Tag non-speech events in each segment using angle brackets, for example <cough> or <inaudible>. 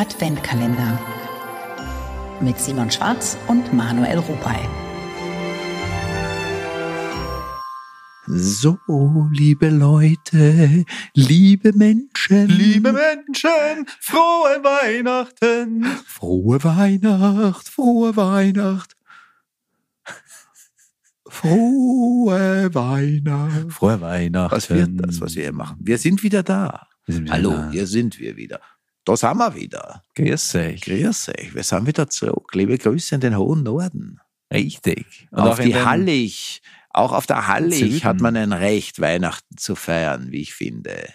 Adventkalender mit Simon Schwarz und Manuel Rupay. So, liebe Leute, liebe Menschen, Liebe Menschen, frohe Weihnachten. frohe Weihnacht, frohe Weihnacht. Frohe Weihnacht. Frohe Weihnachten. Was wird das, was wir hier machen? Wir sind wieder da. Wir sind wieder Hallo, da. hier sind wir wieder. Da sind wir wieder. Grüß euch. Grüß euch, wir sind wieder zurück. Liebe Grüße in den hohen Norden. Richtig. Und auf die Hallig. Auch auf der Hallig Süden. hat man ein Recht, Weihnachten zu feiern, wie ich finde.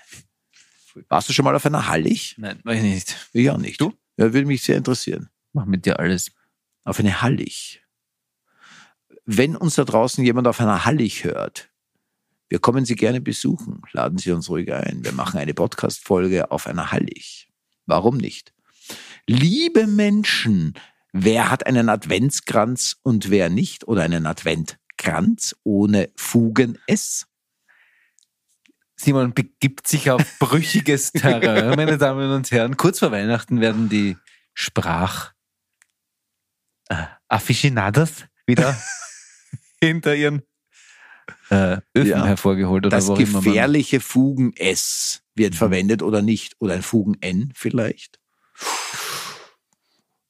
Warst du schon mal auf einer Hallig? Nein, weiß ich nicht. Ich auch nicht. Du? Ja, würde mich sehr interessieren. Mach mit dir alles. Auf eine Hallig. Wenn uns da draußen jemand auf einer Hallig hört, wir kommen Sie gerne besuchen. Laden Sie uns ruhig ein. Wir machen eine Podcast-Folge auf einer Hallig. Warum nicht? Liebe Menschen, wer hat einen Adventskranz und wer nicht? Oder einen Adventkranz ohne Fugen S? Simon begibt sich auf <laughs> brüchiges Terrain, meine Damen und Herren. Kurz vor Weihnachten werden die Sprach äh, Aficionados wieder <laughs> hinter ihren äh, Öfen Ja. hervorgeholt oder Das gefährliche Fugen S wird verwendet oder nicht? Oder ein Fugen N vielleicht?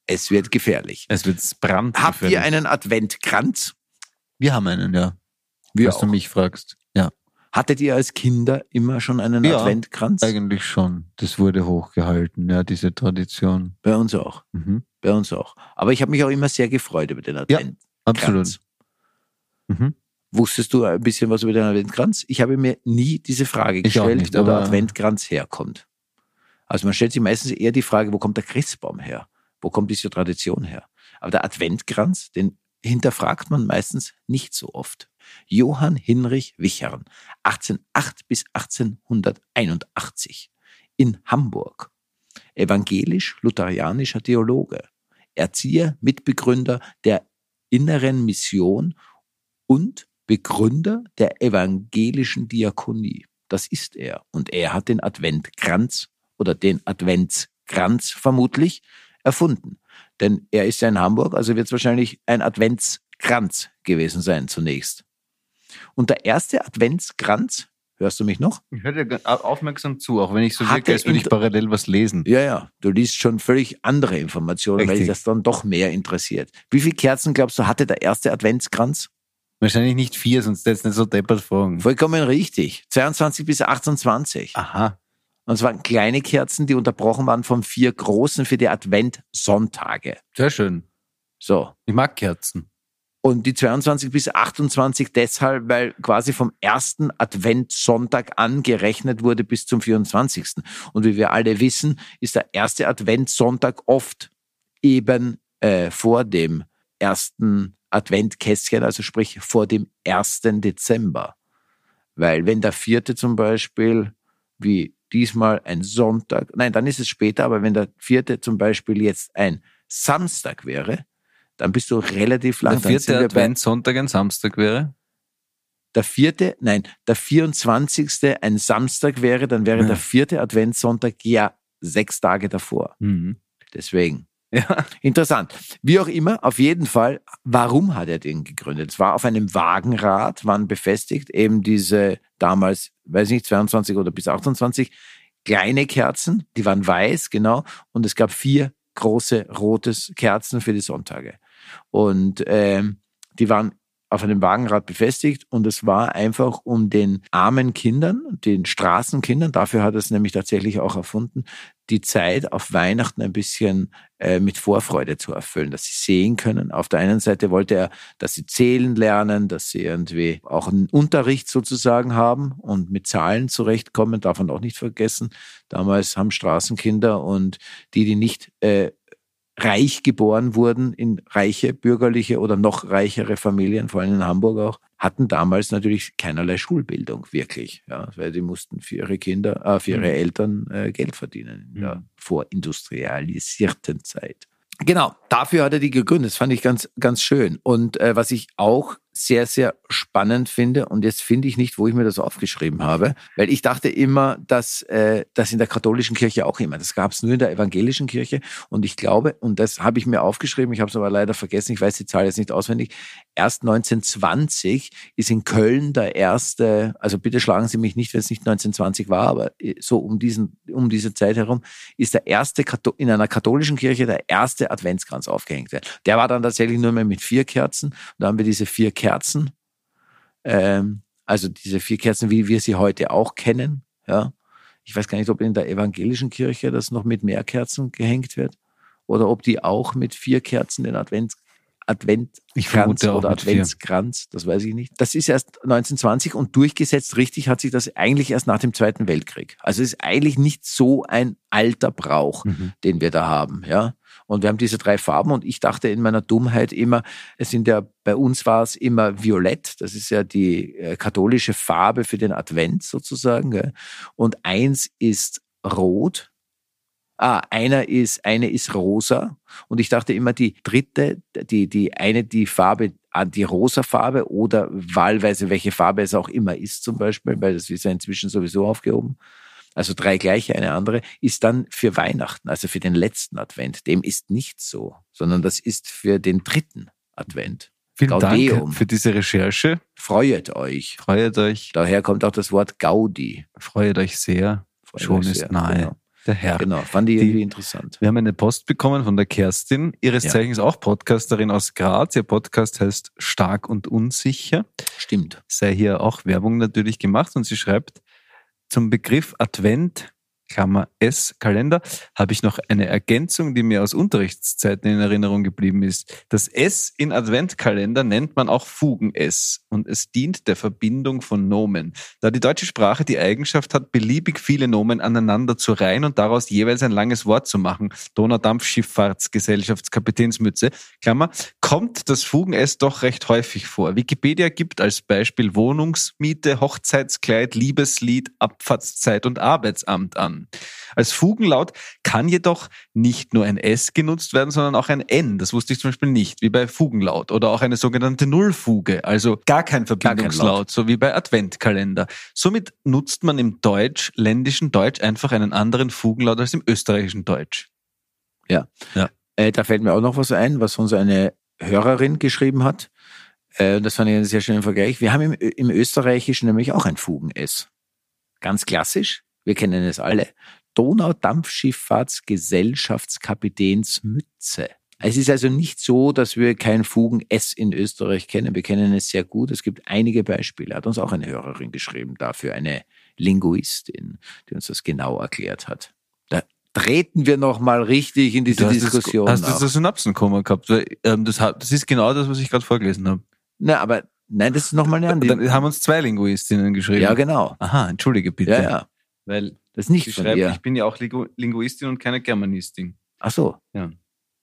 Es wird gefährlich. Es wird brand. Habt ihr einen Adventkranz? Wir haben einen, ja. Wir was du auch. mich fragst. Ja, Hattet ihr als Kinder immer schon einen Ja, Adventkranz? eigentlich schon. Das wurde hochgehalten, ja, diese Tradition. Bei uns auch. Mhm. Bei uns auch. Aber ich habe mich auch immer sehr gefreut über den Adventkranz. Absolut. Mhm. Wusstest du ein bisschen was über den Adventkranz? Ich habe mir nie diese Frage gestellt, nicht, wo der Adventkranz herkommt. Also man stellt sich meistens eher die Frage, wo kommt der Christbaum her? Wo kommt diese Tradition her? Aber der Adventkranz, den hinterfragt man meistens nicht so oft. Johann Hinrich Wichern, 1808 bis 1881 in Hamburg. Evangelisch-lutherianischer Theologe, Erzieher, Mitbegründer der inneren Mission und Begründer der evangelischen Diakonie. Das ist er. Und er hat den Adventkranz oder den Adventskranz vermutlich erfunden. Denn er ist ja in Hamburg, also wird es wahrscheinlich ein Adventskranz gewesen sein zunächst. Und der erste Adventskranz, hörst du mich noch? Ich höre dir aufmerksam zu, auch wenn ich so wirke, als würde ich parallel was lesen. Ja, ja, du liest schon völlig andere Informationen, weil dich Richtig. das dann doch mehr interessiert. Wie viele Kerzen glaubst du hatte der erste Adventskranz? Wahrscheinlich nicht vier, sonst jetzt nicht so deppert fragen. Vollkommen richtig. 22 bis 28. Aha. Und es waren kleine Kerzen, die unterbrochen waren von vier großen für die Adventsonntage. Sehr schön. So. Ich mag Kerzen. Und die 22 bis 28 deshalb, weil quasi vom ersten Adventssonntag an gerechnet wurde bis zum 24. Und wie wir alle wissen, ist der erste Adventssonntag oft eben äh, vor dem ersten Adventkästchen, also sprich vor dem 1. Dezember. Weil wenn der vierte zum Beispiel, wie diesmal ein Sonntag, nein, dann ist es später, aber wenn der vierte zum Beispiel jetzt ein Samstag wäre, dann bist du relativ lang. Der vierte bei- Adventssonntag ein Samstag wäre. der vierte, nein, der 24. ein Samstag wäre, dann wäre Ja. der vierte Adventssonntag ja sechs Tage davor. Mhm. Deswegen. Ja. Interessant. Wie auch immer, auf jeden Fall, warum hat er den gegründet? Es war auf einem Wagenrad, waren befestigt eben diese damals, weiß nicht, 22 oder bis 28 kleine Kerzen, die waren weiß, genau, und es gab vier große rotes Kerzen für die Sonntage. Und ähm, die waren auf einem Wagenrad befestigt und es war einfach um den armen Kindern, den Straßenkindern, dafür hat er es nämlich tatsächlich auch erfunden, die Zeit auf Weihnachten ein bisschen äh, mit Vorfreude zu erfüllen, dass sie sehen können. Auf der einen Seite wollte er, dass sie zählen lernen, dass sie irgendwie auch einen Unterricht sozusagen haben und mit Zahlen zurechtkommen, darf man auch nicht vergessen. Damals haben Straßenkinder und die, die nicht äh, reich geboren wurden, in reiche bürgerliche oder noch reichere Familien, vor allem in Hamburg auch, hatten damals natürlich keinerlei Schulbildung, wirklich. Ja, weil die mussten für ihre Kinder, äh, für ihre Mhm. Eltern äh, Geld verdienen in der Mhm. vorindustrialisierten Zeit. Genau, dafür hat er die gegründet. Das fand ich ganz, ganz schön. Und äh, was ich auch sehr, sehr spannend finde. Und jetzt finde ich nicht, wo ich mir das aufgeschrieben habe, weil ich dachte immer, dass äh, das in der katholischen Kirche auch immer. Das gab es nur in der evangelischen Kirche. Und ich glaube, und das habe ich mir aufgeschrieben, ich habe es aber leider vergessen, ich weiß die Zahl jetzt nicht auswendig. Erst 1920 ist in Köln der erste, also bitte schlagen Sie mich nicht, wenn es nicht 1920 war, aber äh, so um diesen, um diese Zeit herum, ist der erste in einer katholischen Kirche der erste Adventskranz aufgehängt. Der war dann tatsächlich nur mehr mit vier Kerzen. Und da haben wir diese vier Kerzen Kerzen. Ähm, also diese vier Kerzen, wie wir sie heute auch kennen. Ja. Ich weiß gar nicht, ob in der evangelischen Kirche das noch mit mehr Kerzen gehängt wird oder ob die auch mit vier Kerzen den Advent, Adventkranz oder Adventskranz, das weiß ich nicht. Das ist erst 1920 und durchgesetzt richtig hat sich das eigentlich erst nach dem Zweiten Weltkrieg. Also es ist eigentlich nicht so ein alter Brauch, mhm. den wir da haben, ja. Und wir haben diese drei Farben und ich dachte in meiner Dummheit immer, es sind ja, bei uns war es immer violett, das ist ja die äh, katholische Farbe für den Advent sozusagen. Gell? Und eins ist rot, Ah, einer ist, eine ist rosa. Und ich dachte immer, die dritte, die, die eine, die Farbe, ah, die rosa Farbe oder wahlweise welche Farbe es auch immer ist zum Beispiel, weil das ist ja inzwischen sowieso aufgehoben also drei gleiche, eine andere, ist dann für Weihnachten, also für den letzten Advent. Dem ist nicht so, sondern das ist für den dritten Advent. Vielen Gaudeum. Dank für diese Recherche. Freut euch. Freut euch. Daher kommt auch das Wort Gaudi. Freut euch sehr. Freut Schon euch ist sehr. nahe. Genau. Der Herr. Genau, fand ich irgendwie interessant. Wir haben eine Post bekommen von der Kerstin, ihres ja. Zeichens auch Podcasterin aus Graz. Ihr Podcast heißt Stark und Unsicher. Stimmt. Sei hier auch Werbung natürlich gemacht und sie schreibt, zum Begriff Advent Klammer S Kalender, habe ich noch eine Ergänzung, die mir aus Unterrichtszeiten in Erinnerung geblieben ist. Das S in Adventkalender nennt man auch Fugen-S und es dient der Verbindung von Nomen. Da die deutsche Sprache die Eigenschaft hat, beliebig viele Nomen aneinander zu reihen und daraus jeweils ein langes Wort zu machen, Donaudampfschifffahrtsgesellschaftskapitänsmütze, Klammer, kommt das Fugen-S doch recht häufig vor. Wikipedia gibt als Beispiel Wohnungsmiete, Hochzeitskleid, Liebeslied, Abfahrtszeit und Arbeitsamt an. Als Fugenlaut kann jedoch nicht nur ein S genutzt werden, sondern auch ein N. Das wusste ich zum Beispiel nicht, wie bei Fugenlaut. Oder auch eine sogenannte Nullfuge, also gar kein Verbindungslaut, gar kein so wie bei Adventkalender. Somit nutzt man im deutsch-ländischen Deutsch einfach einen anderen Fugenlaut als im österreichischen Deutsch. Ja. ja. Äh, da fällt mir auch noch was ein, was uns eine Hörerin geschrieben hat. Äh, das fand ich einen sehr schönen Vergleich. Wir haben im, im Österreichischen nämlich auch ein Fugen-S. Ganz klassisch wir kennen es alle, Donaudampfschifffahrtsgesellschaftskapitänsmütze. Es ist also nicht so, dass wir kein Fugen-S in Österreich kennen. Wir kennen es sehr gut. Es gibt einige Beispiele. Hat uns auch eine Hörerin geschrieben dafür, eine Linguistin, die uns das genau erklärt hat. Da treten wir nochmal richtig in diese Diskussion. Das, hast du das Synapsenkomma gehabt? Ähm, das, das ist genau das, was ich gerade vorgelesen habe. Na, aber nein, das ist nochmal eine andere. Dann haben uns zwei Linguistinnen geschrieben. Ja, genau. Aha, entschuldige bitte. Ja, ja. Weil das ist nicht von schreibt, ihr. ich bin ja auch Linguistin und keine Germanistin. Ach so. Ja.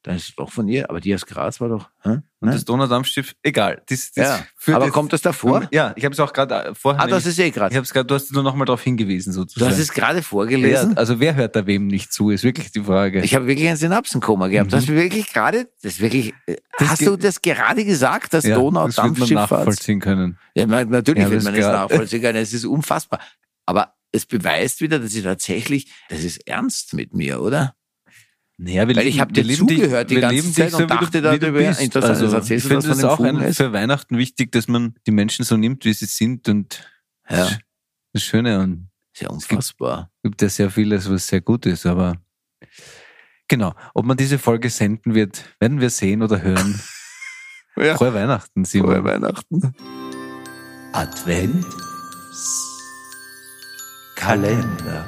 Dann ist es doch von ihr, aber die aus Graz war doch. Hä? Und Nein? das Donaudampfschiff, egal. Das, das ja, aber das, kommt das davor? Ja, ich habe es auch gerade äh, vorher. Ah, das ist eh gerade. Ich habe es gerade, du hast nur noch mal darauf hingewiesen sozusagen. Du hast es gerade vorgelesen. Ja, also wer hört da wem nicht zu, ist wirklich die Frage. Ich habe wirklich ein Synapsenkoma gehabt. Mhm. Das wirklich gerade, das wirklich. Das hast du das gerade gesagt, dass ja, Donaudampfschiff? Das wird man nachvollziehen können. Ja, natürlich ja, wird man es nachvollziehen können. Es ist unfassbar. Aber es beweist wieder, dass ich tatsächlich, das ist ernst mit mir, oder? Naja, wir Weil ich habe dir zugehört die ganze Zeit und dachte so, darüber, interessant, also, das erzählst ich finde es auch ein, für Weihnachten wichtig, dass man die Menschen so nimmt, wie sie sind und ja. das Schöne und sehr unfassbar. Es gibt ja sehr vieles, was sehr gut ist, aber genau, ob man diese Folge senden wird, werden wir sehen oder hören. <laughs> ja. Frohe Weihnachten, Simon. Frohe Weihnachten. Advent Kalender.